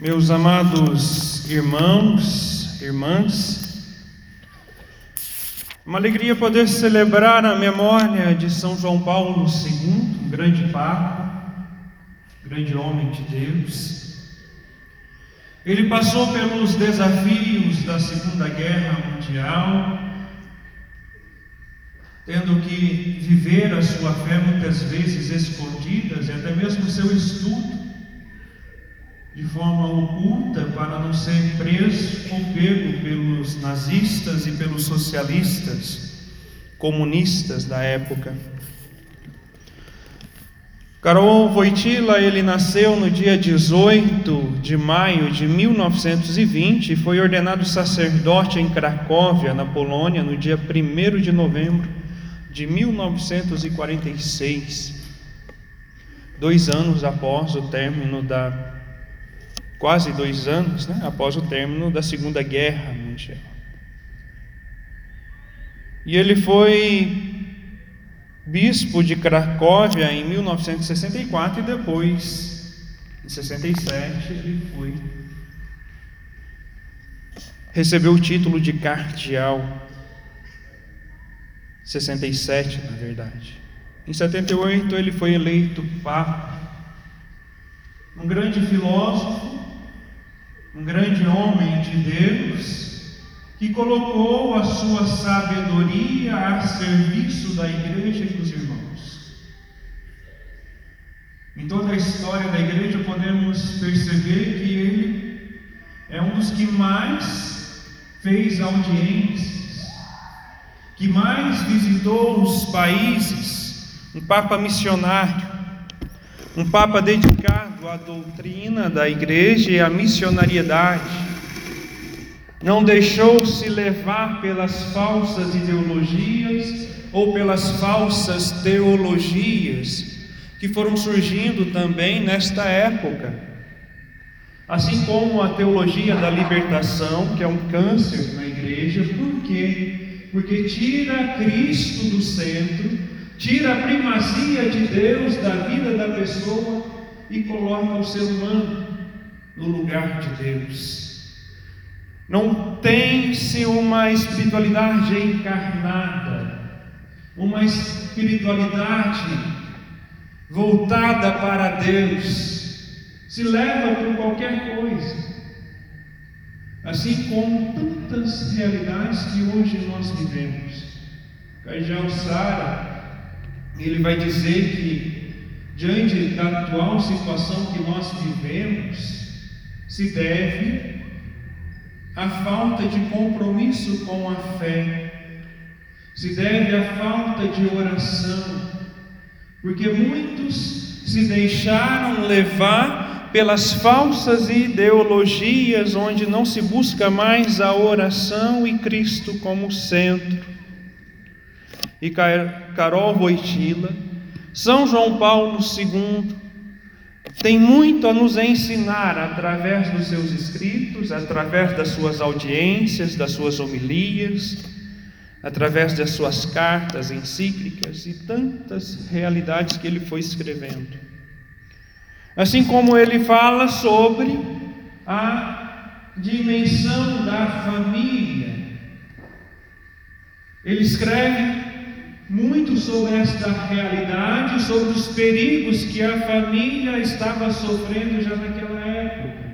Meus amados irmãos, irmãs, uma alegria poder celebrar a memória de São João Paulo II, um grande Papa, grande homem de Deus. Ele passou pelos desafios da Segunda Guerra Mundial, tendo que viver a sua fé muitas vezes escondidas e até mesmo seu estudo de forma oculta para não ser preso ou pego pelos nazistas e pelos socialistas comunistas da época. Karol Wojtyla, ele nasceu no dia 18 de maio de 1920 e foi ordenado sacerdote em Cracóvia, na Polônia, no dia 1 de novembro de 1946, dois anos após o término da quase dois anos né, após o término da Segunda Guerra Mundial. E ele foi bispo de Cracóvia em 1964 e depois, em 67, ele foi recebeu o título de cardeal. 67, na verdade. Em 78 ele foi eleito papa. Um grande filósofo, um grande homem de Deus, que colocou a sua sabedoria a serviço da igreja e dos irmãos. Em toda a história da igreja podemos perceber que ele é um dos que mais fez audiências, que mais visitou os países, um papa missionário, um papa dedicado à doutrina da igreja e à missionariedade. Não deixou se levar pelas falsas ideologias ou pelas falsas teologias que foram surgindo também nesta época. Assim como a teologia da libertação, que é um câncer na igreja, por quê? Porque tira Cristo do centro tira a primazia de Deus da vida da pessoa e coloca o ser humano no lugar de Deus. Não tem-se uma espiritualidade encarnada, uma espiritualidade voltada para Deus, se leva por qualquer coisa. Assim como tantas realidades que hoje nós vivemos. Cajal Sara ele vai dizer que, diante da atual situação que nós vivemos, se deve à falta de compromisso com a fé, se deve à falta de oração, porque muitos se deixaram levar pelas falsas ideologias onde não se busca mais a oração e Cristo como centro e Carol Voitila, São João Paulo II, tem muito a nos ensinar através dos seus escritos, através das suas audiências, das suas homilias, através das suas cartas encíclicas e tantas realidades que ele foi escrevendo. Assim como ele fala sobre a dimensão da família, ele escreve muito sobre esta realidade, sobre os perigos que a família estava sofrendo já naquela época.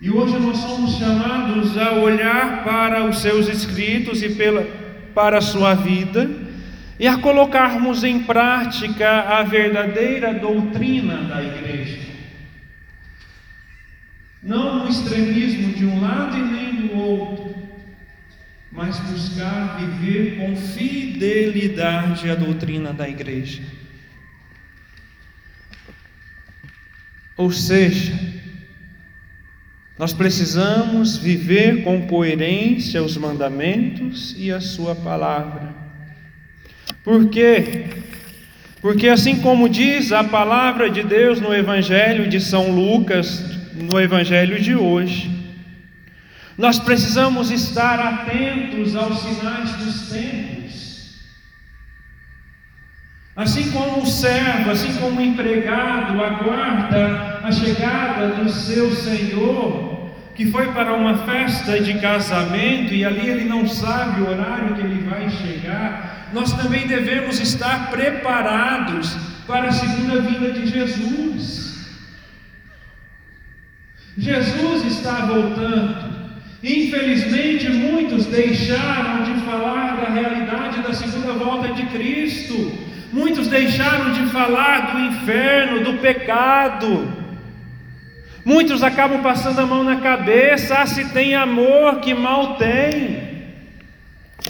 E hoje nós somos chamados a olhar para os seus escritos e pela, para a sua vida e a colocarmos em prática a verdadeira doutrina da igreja. Não no extremismo de um lado e nem do outro, mas buscar viver com fidelidade a doutrina da igreja. Ou seja, nós precisamos viver com coerência os mandamentos e a Sua palavra. Por quê? Porque, assim como diz a palavra de Deus no Evangelho de São Lucas, no Evangelho de hoje, nós precisamos estar atentos aos sinais dos tempos. Assim como o servo, assim como o empregado aguarda a chegada do seu senhor, que foi para uma festa de casamento e ali ele não sabe o horário que ele vai chegar, nós também devemos estar preparados para a segunda vinda de Jesus. Jesus está voltando. Infelizmente, muitos deixaram de falar da realidade da segunda volta de Cristo Muitos deixaram de falar do inferno, do pecado. Muitos acabam passando a mão na cabeça, ah, se tem amor, que mal tem.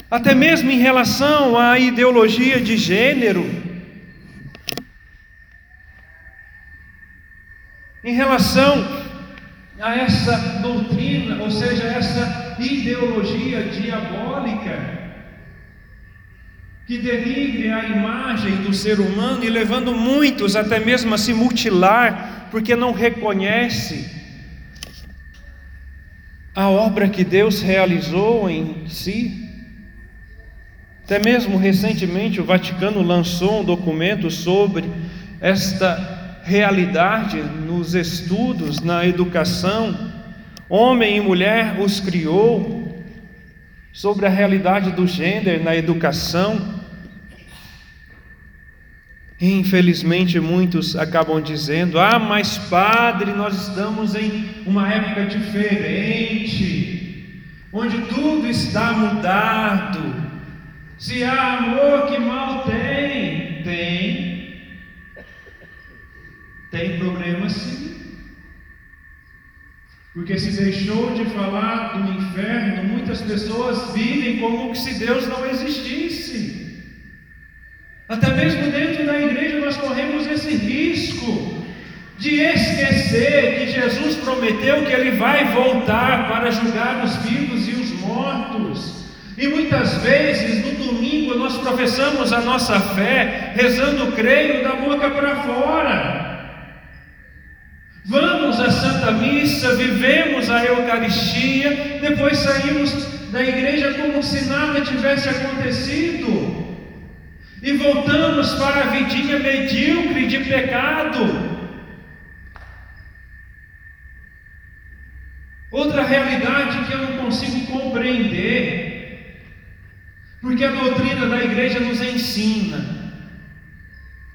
Até mesmo em relação à ideologia de gênero. Em relação a essa doutrina, ou seja, essa ideologia diabólica que denigre a imagem do ser humano e levando muitos até mesmo a se mutilar, porque não reconhece a obra que Deus realizou em si. Até mesmo recentemente o Vaticano lançou um documento sobre esta realidade nos estudos, na educação. Homem e mulher os criou, sobre a realidade do gênero na educação. Infelizmente, muitos acabam dizendo: Ah, mas padre, nós estamos em uma época diferente, onde tudo está mudado. Se há amor, que mal tem? Tem. Tem problema sim. Porque se deixou de falar do inferno, muitas pessoas vivem como se Deus não existisse. Até mesmo dentro da igreja nós corremos esse risco de esquecer que Jesus prometeu que ele vai voltar para julgar os vivos e os mortos. E muitas vezes no domingo nós professamos a nossa fé, rezando creio da boca para fora. Vamos à Santa Missa, vivemos a Eucaristia, depois saímos da igreja como se nada tivesse acontecido. E voltamos para a vidinha medíocre de pecado. Outra realidade que eu não consigo compreender, porque a doutrina da igreja nos ensina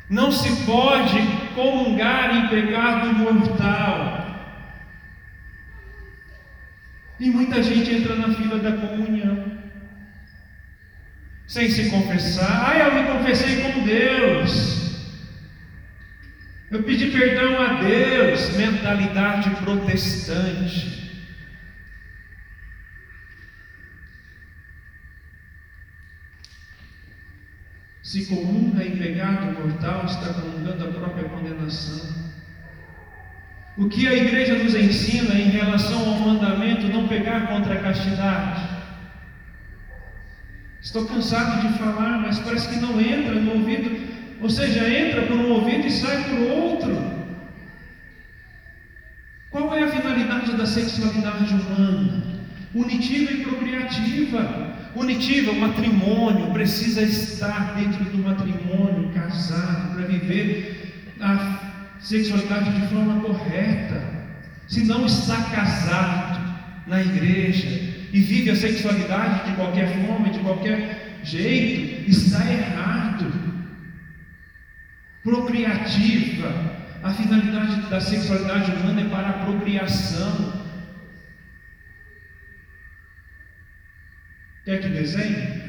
não se pode comungar em pecado mortal. E muita gente entra na fila da comunhão, sem se confessar. Ah, eu me confessei com Deus. Eu pedi perdão a Deus. Mentalidade protestante. Se comunga em pecado mortal, está comungando a própria condenação. O que a igreja nos ensina em relação ao mandamento não pegar contra a castidade? Estou cansado de falar, mas parece que não entra no ouvido, ou seja, entra por um ouvido e sai por outro. Qual é a finalidade da sexualidade humana? Unitiva e procriativa. Punitiva, o matrimônio precisa estar dentro do matrimônio, casado, para viver a sexualidade de forma correta. Se não está casado na igreja e vive a sexualidade de qualquer forma, de qualquer jeito, está errado. Procriativa, a finalidade da sexualidade humana é para a procriação, Quer que desenhe?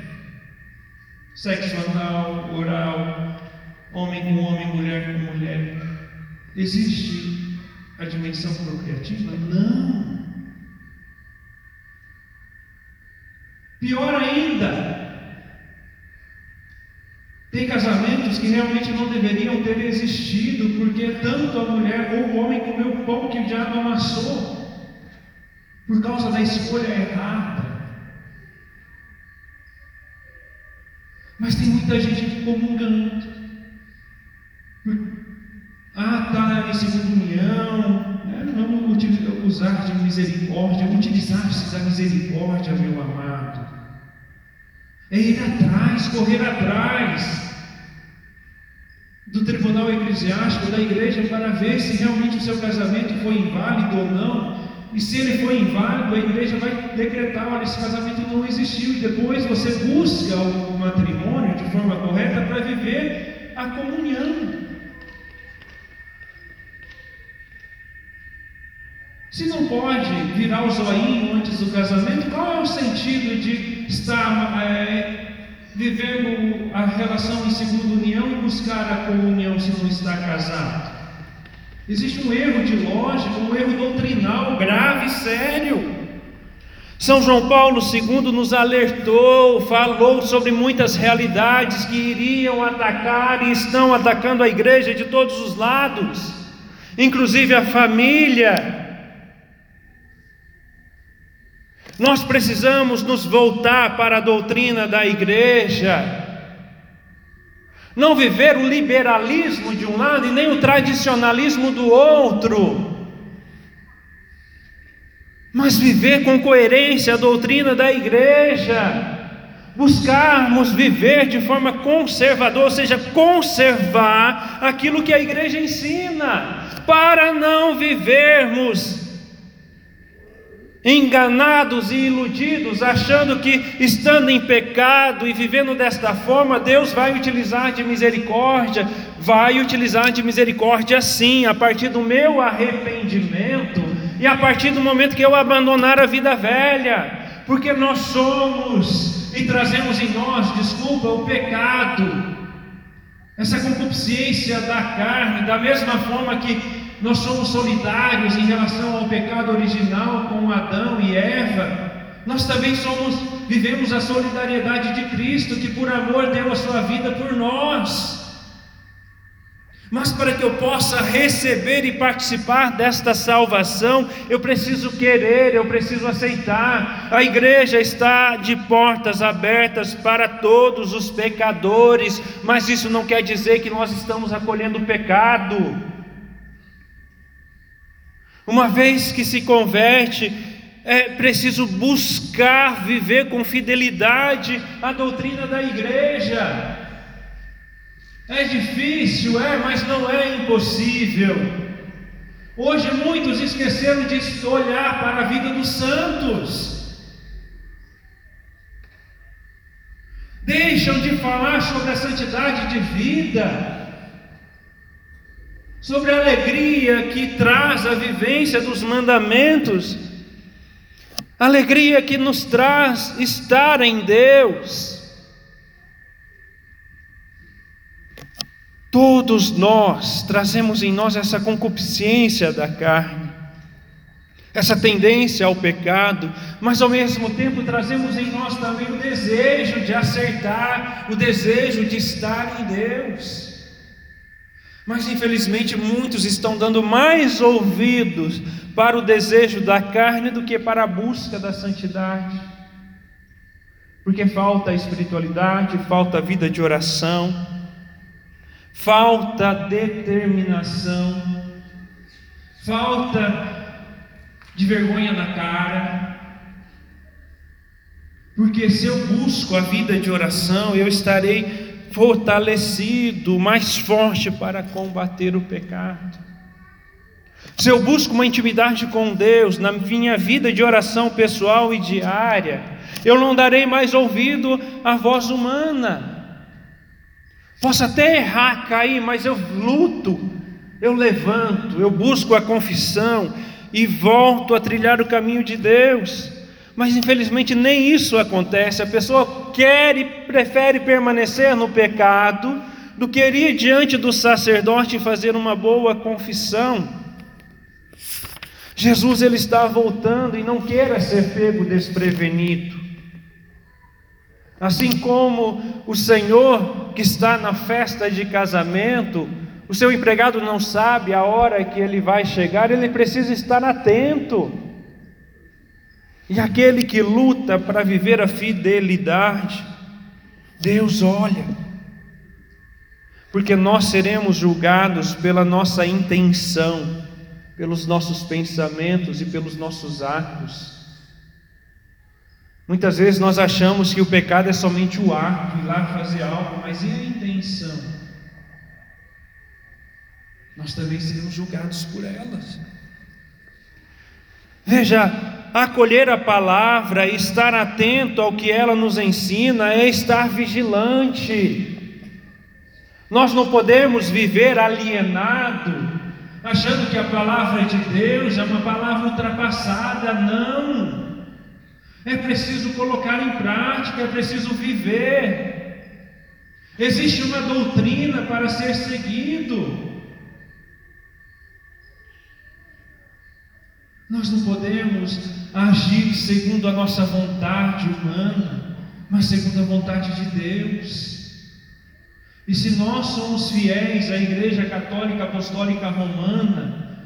Sexo anal, oral, homem com homem, mulher com mulher. Existe a dimensão procriativa? Não. Pior ainda, tem casamentos que realmente não deveriam ter existido, porque tanto a mulher ou o homem comeu o pão que o diabo amassou, por causa da escolha errada. Mas tem muita gente comungando. Ah, está em segunda união. É, vamos usar de misericórdia, utilizar-se da misericórdia, meu amado. É ir atrás, correr atrás. do tribunal eclesiástico da igreja para ver se realmente o seu casamento foi inválido ou não. E se ele foi inválido, a igreja vai decretar: olha, esse casamento não existiu. E depois você busca o matrimônio de forma correta para viver a comunhão. Se não pode virar o zoinho antes do casamento, qual é o sentido de estar é, vivendo a relação em segunda união e buscar a comunhão se não está casado? Existe um erro de lógica, um erro doutrinal grave e sério. São João Paulo II nos alertou, falou sobre muitas realidades que iriam atacar e estão atacando a igreja de todos os lados, inclusive a família. Nós precisamos nos voltar para a doutrina da igreja. Não viver o liberalismo de um lado e nem o tradicionalismo do outro. Mas viver com coerência a doutrina da igreja. Buscarmos viver de forma conservadora, ou seja, conservar aquilo que a igreja ensina, para não vivermos enganados e iludidos, achando que estando em pecado e vivendo desta forma, Deus vai utilizar de misericórdia, vai utilizar de misericórdia sim, a partir do meu arrependimento e a partir do momento que eu abandonar a vida velha, porque nós somos e trazemos em nós, desculpa, o pecado, essa concupiscência da carne, da mesma forma que nós somos solidários em relação ao pecado original com Adão e Eva, nós também somos, vivemos a solidariedade de Cristo, que por amor deu a sua vida por nós. Mas para que eu possa receber e participar desta salvação, eu preciso querer, eu preciso aceitar. A igreja está de portas abertas para todos os pecadores, mas isso não quer dizer que nós estamos acolhendo o pecado. Uma vez que se converte, é preciso buscar viver com fidelidade a doutrina da igreja. É difícil, é, mas não é impossível. Hoje muitos esqueceram de olhar para a vida dos santos. Deixam de falar sobre a santidade de vida sobre a alegria que traz a vivência dos mandamentos, alegria que nos traz estar em Deus. Todos nós trazemos em nós essa concupiscência da carne, essa tendência ao pecado, mas ao mesmo tempo trazemos em nós também o desejo de acertar, o desejo de estar em Deus. Mas infelizmente muitos estão dando mais ouvidos para o desejo da carne do que para a busca da santidade. Porque falta espiritualidade, falta vida de oração, falta determinação, falta de vergonha na cara. Porque se eu busco a vida de oração, eu estarei fortalecido, mais forte para combater o pecado. Se eu busco uma intimidade com Deus na minha vida de oração pessoal e diária, eu não darei mais ouvido à voz humana. Posso até errar, cair, mas eu luto, eu levanto, eu busco a confissão e volto a trilhar o caminho de Deus. Mas infelizmente nem isso acontece. A pessoa quer e prefere permanecer no pecado do que ir diante do sacerdote e fazer uma boa confissão. Jesus ele está voltando e não queira ser pego desprevenido. Assim como o Senhor que está na festa de casamento, o seu empregado não sabe a hora que ele vai chegar, ele precisa estar atento. E aquele que luta para viver a fidelidade, Deus olha, porque nós seremos julgados pela nossa intenção, pelos nossos pensamentos e pelos nossos atos. Muitas vezes nós achamos que o pecado é somente o ato, ir lá fazer algo, mas e a intenção? nós também seremos julgados por elas. Veja, acolher a palavra, estar atento ao que ela nos ensina, é estar vigilante. Nós não podemos viver alienado, achando que a palavra de Deus é uma palavra ultrapassada. Não. É preciso colocar em prática, é preciso viver. Existe uma doutrina para ser seguido. Nós não podemos agir segundo a nossa vontade humana, mas segundo a vontade de Deus. E se nós somos fiéis à Igreja Católica Apostólica Romana,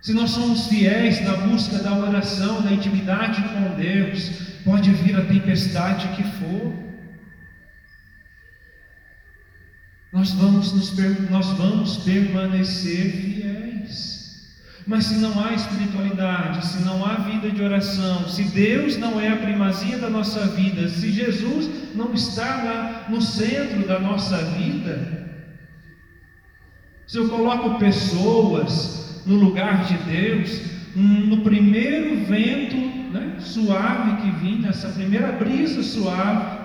se nós somos fiéis na busca da oração, da intimidade com Deus, pode vir a tempestade que for. Nós vamos, nos, nós vamos permanecer fiéis. Mas se não há espiritualidade, se não há vida de oração, se Deus não é a primazia da nossa vida, se Jesus não está lá no centro da nossa vida, se eu coloco pessoas no lugar de Deus, no primeiro vento né, suave que vem, nessa primeira brisa suave,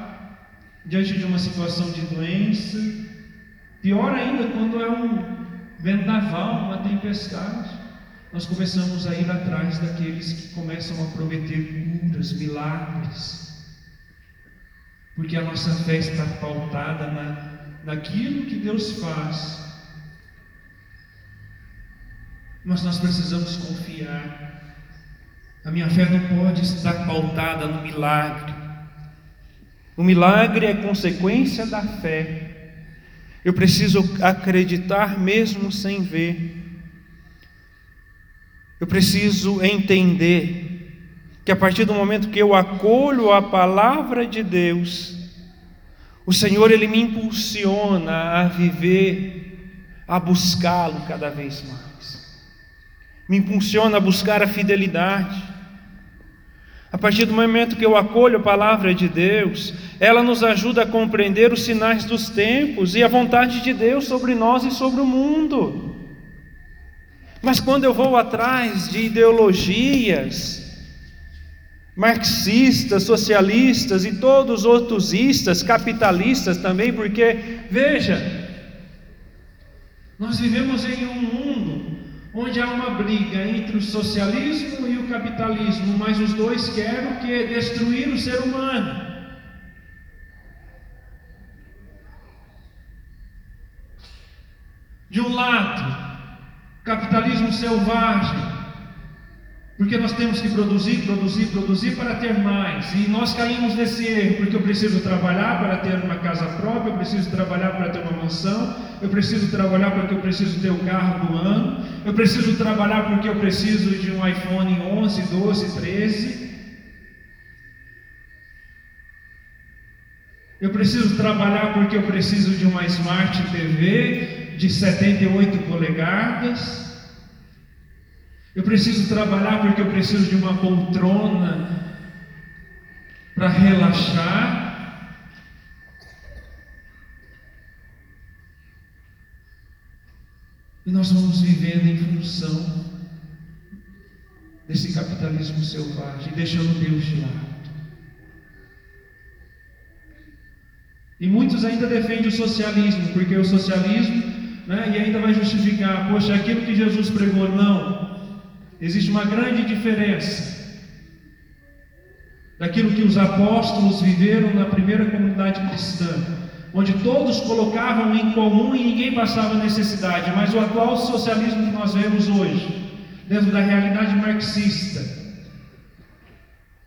diante de uma situação de doença, pior ainda quando é um vendaval, uma tempestade nós começamos a ir atrás daqueles que começam a prometer curas, milagres, porque a nossa fé está pautada na, naquilo que Deus faz. Mas nós precisamos confiar. A minha fé não pode estar pautada no milagre. O milagre é consequência da fé. Eu preciso acreditar mesmo sem ver. Eu preciso entender que a partir do momento que eu acolho a palavra de Deus, o Senhor ele me impulsiona a viver, a buscá-lo cada vez mais. Me impulsiona a buscar a fidelidade. A partir do momento que eu acolho a palavra de Deus, ela nos ajuda a compreender os sinais dos tempos e a vontade de Deus sobre nós e sobre o mundo. Mas quando eu vou atrás de ideologias marxistas, socialistas e todos os outros istas, capitalistas também, porque, veja, nós vivemos em um mundo onde há uma briga entre o socialismo e o capitalismo, mas os dois querem o que? Destruir o ser humano. De um lado, capitalismo selvagem, porque nós temos que produzir, produzir, produzir para ter mais, e nós caímos nesse erro, porque eu preciso trabalhar para ter uma casa própria, eu preciso trabalhar para ter uma mansão, eu preciso trabalhar porque eu preciso ter o carro do ano, eu preciso trabalhar porque eu preciso de um iPhone 11, 12, 13. Eu preciso trabalhar porque eu preciso de uma Smart TV, de 78 polegadas. Eu preciso trabalhar porque eu preciso de uma poltrona para relaxar. E nós vamos vivendo em função desse capitalismo selvagem, deixando Deus de lado. E muitos ainda defendem o socialismo, porque o socialismo? Ainda vai justificar, poxa, aquilo que Jesus pregou, não. Existe uma grande diferença daquilo que os apóstolos viveram na primeira comunidade cristã, onde todos colocavam em comum e ninguém passava necessidade, mas o atual socialismo que nós vemos hoje, dentro da realidade marxista,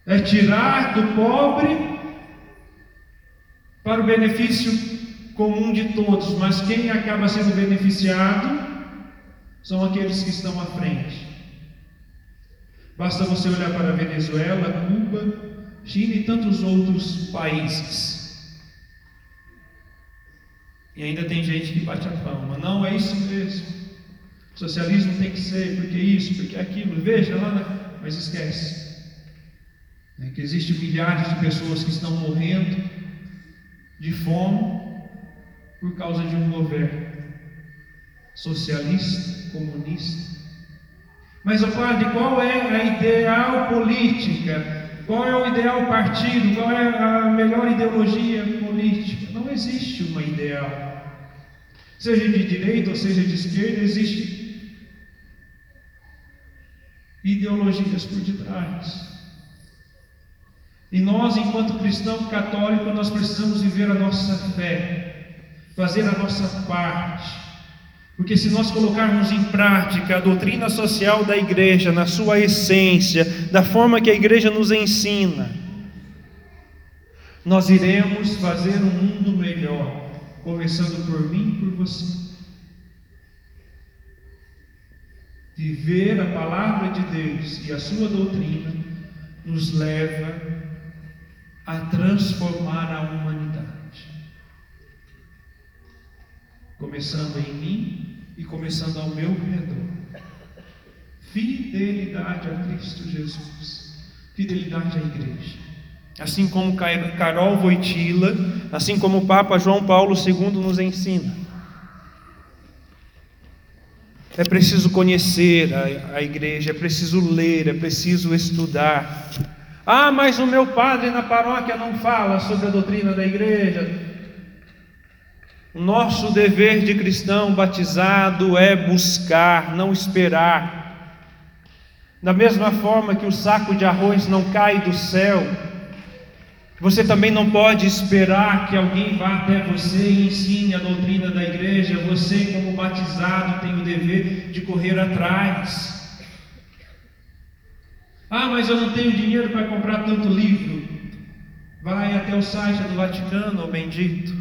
é tirar do pobre para o benefício comum de todos, mas quem acaba sendo beneficiado são aqueles que estão à frente. Basta você olhar para Venezuela, Cuba, China e tantos outros países. E ainda tem gente que bate a palma. Não, é isso mesmo. Socialismo tem que ser, porque isso, porque aquilo. Veja lá, na... mas esquece. É que existem milhares de pessoas que estão morrendo de fome por causa de um governo. socialista, comunista. Mas, oh padre, qual é a ideal política? Qual é o ideal partido? Qual é a melhor ideologia política? Não existe uma ideal. Seja de direita ou seja de esquerda, existe ideologias por detrás. E nós, enquanto cristão católico, nós precisamos viver a nossa fé, fazer a nossa parte. Porque se nós colocarmos em prática a doutrina social da igreja, na sua essência, da forma que a igreja nos ensina, nós iremos fazer um mundo melhor, começando por mim e por você. Viver a palavra de Deus e a sua doutrina nos leva a transformar a humanidade. Começando em mim e começando ao meu redor. Fidelidade a Cristo Jesus, fidelidade à igreja. Assim como Carol Voitila, assim como o Papa João Paulo II nos ensina. É preciso conhecer a, a igreja, é preciso ler, é preciso estudar. Ah, mas o meu padre na paróquia não fala sobre a doutrina da igreja. Nosso dever de cristão batizado é buscar, não esperar. Da mesma forma que o saco de arroz não cai do céu, você também não pode esperar que alguém vá até você e ensine a doutrina da igreja. Você, como batizado, tem o dever de correr atrás. Ah, mas eu não tenho dinheiro para comprar tanto livro. Vai até o site do Vaticano, bendito.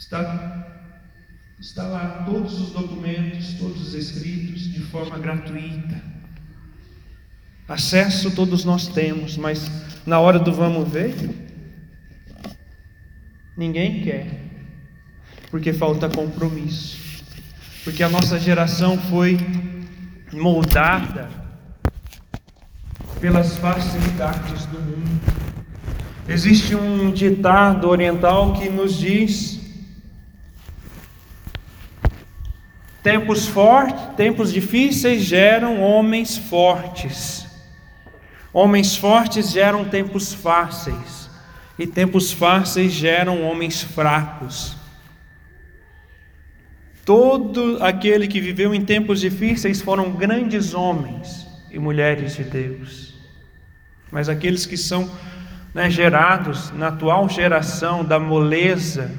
Está, está lá todos os documentos, todos os escritos, de forma gratuita. Acesso todos nós temos, mas na hora do vamos ver, ninguém quer, porque falta compromisso, porque a nossa geração foi moldada pelas facilidades do mundo. Existe um ditado oriental que nos diz Tempos fortes, tempos difíceis geram homens fortes. Homens fortes geram tempos fáceis, e tempos fáceis geram homens fracos. Todo aquele que viveu em tempos difíceis foram grandes homens e mulheres de Deus. Mas aqueles que são né, gerados na atual geração da moleza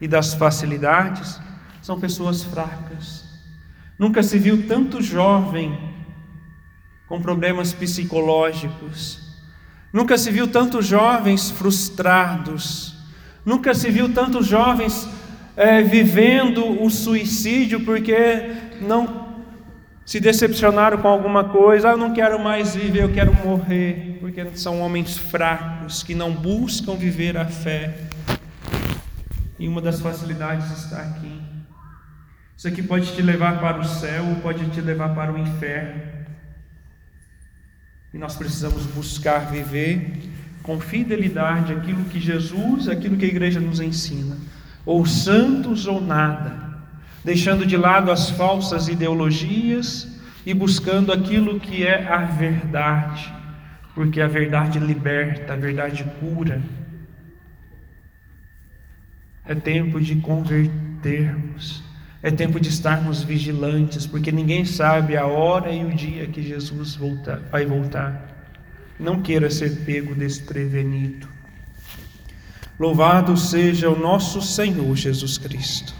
e das facilidades, são pessoas fracas. Nunca se viu tanto jovem com problemas psicológicos. Nunca se viu tantos jovens frustrados. Nunca se viu tantos jovens é, vivendo o suicídio porque não se decepcionaram com alguma coisa. Ah, eu não quero mais viver, eu quero morrer. Porque são homens fracos que não buscam viver a fé. E uma das facilidades está aqui. Isso aqui pode te levar para o céu ou pode te levar para o inferno. E nós precisamos buscar viver com fidelidade aquilo que Jesus, aquilo que a igreja nos ensina, ou santos ou nada, deixando de lado as falsas ideologias e buscando aquilo que é a verdade, porque a verdade liberta, a verdade cura. É tempo de convertermos. É tempo de estarmos vigilantes, porque ninguém sabe a hora e o dia que Jesus voltar, vai voltar. Não queira ser pego desprevenido. Louvado seja o nosso Senhor Jesus Cristo.